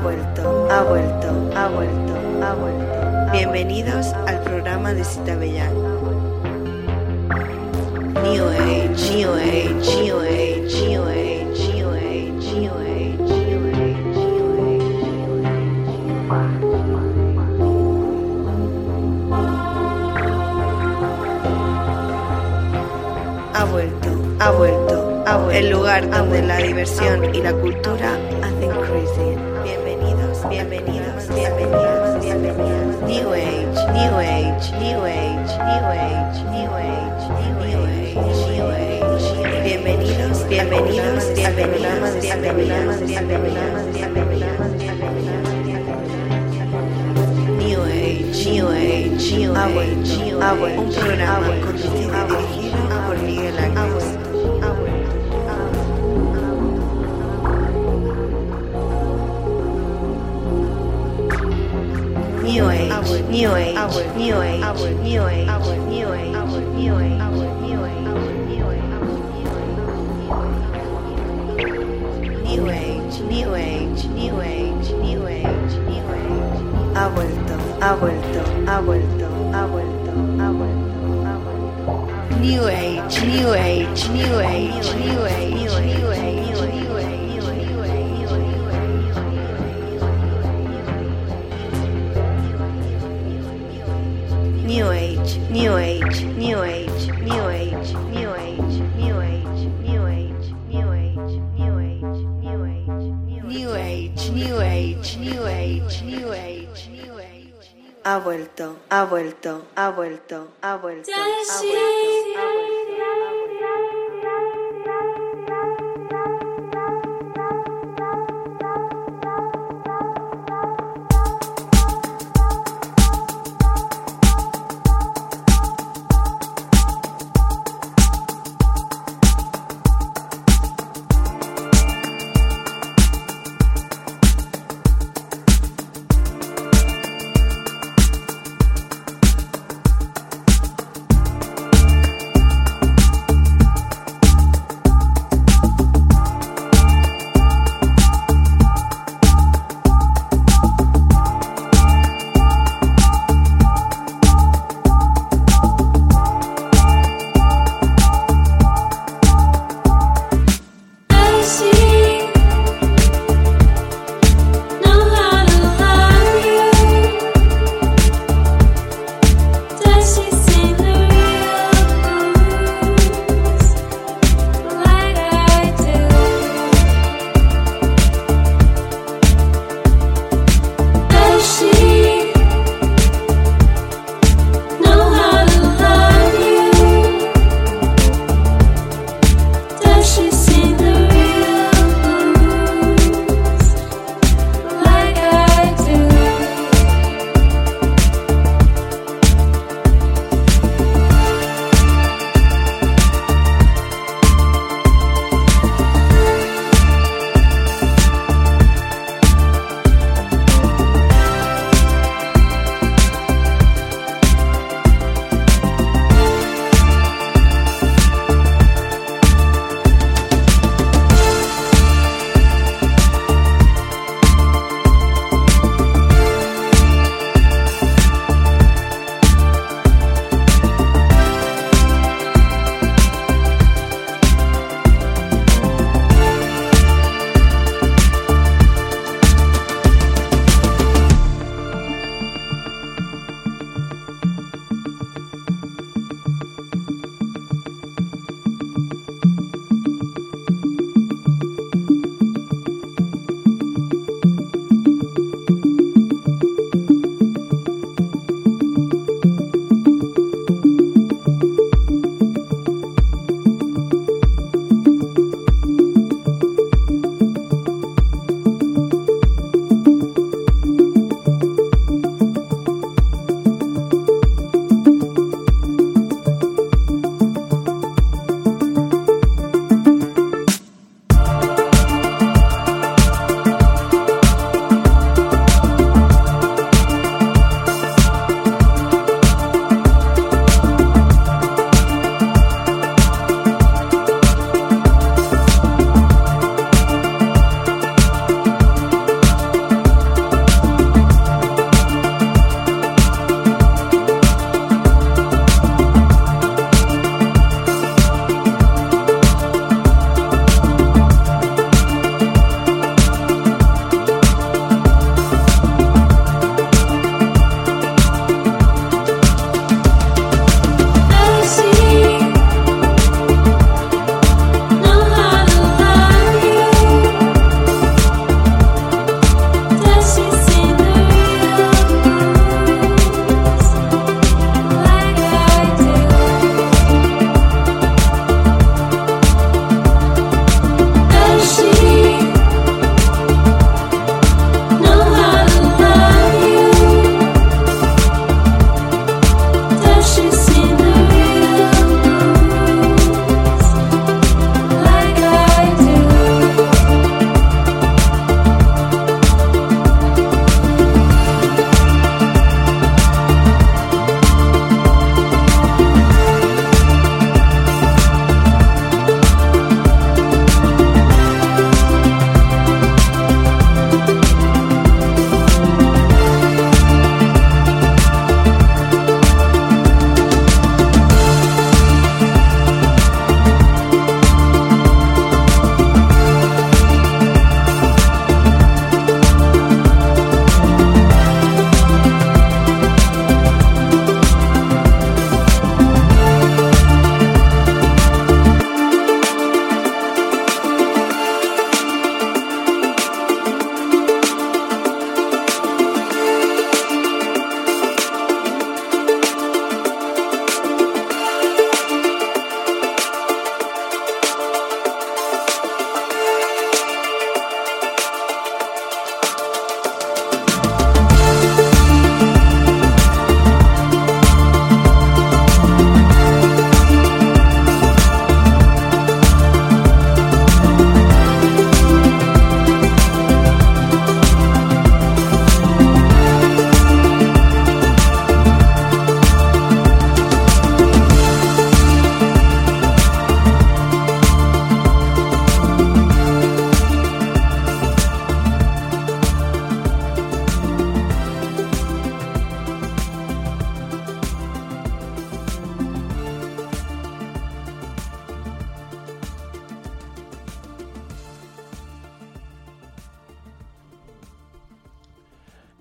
ha vuelto, ha vuelto, ha vuelto. Bienvenidos al programa de Cita Bellán. New Age, New Age, New Age, New Age, New Age, New Age, New Age, New Age. Ha vuelto, ha vuelto, ha vuelto. El lugar donde la diversión y la cultura Age, New Age, New Age, New Age, New Age, New Age. Bienvenidos, bienvenidos, bienvenidos, bienvenidos, bienvenidos, bienvenidos, New Age, New Age, New Age, New Age. Un programa conducido y dirigido por Miguel Ángel. new age, new age, new age, new age, new age, new age, new age. New Age, New Age, New Age, New Age, New Age. Ha vuelto, ha vuelto, ha vuelto, ha vuelto, ha vuelto, new age, New Age, New Age, New Age, New Age, New Age, New Age. New Age, New Age, New Age, New Age, New Age, New Age, New Age, New Age, New Age, New Age, New Age, New Age, New Age, New Age, New Age. Ha vuelto, ha vuelto, ha vuelto, ha vuelto, ha vuelto, ha vuelto.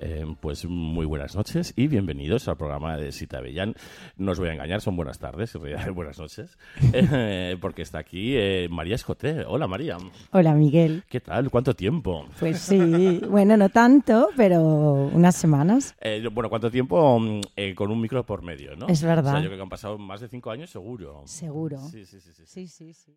Eh, pues muy buenas noches y bienvenidos al programa de Sita Bellán. No os voy a engañar, son buenas tardes, en realidad buenas noches, eh, porque está aquí eh, María Escoté. Hola María. Hola Miguel. ¿Qué tal? ¿Cuánto tiempo? Pues sí, bueno, no tanto, pero unas semanas. bueno, ¿cuánto tiempo mm, con un micro por medio, no? Es verdad. O sea, yo creo que han pasado más de cinco años seguro. Seguro. Sí, sí, sí. sí. sí, sí, sí.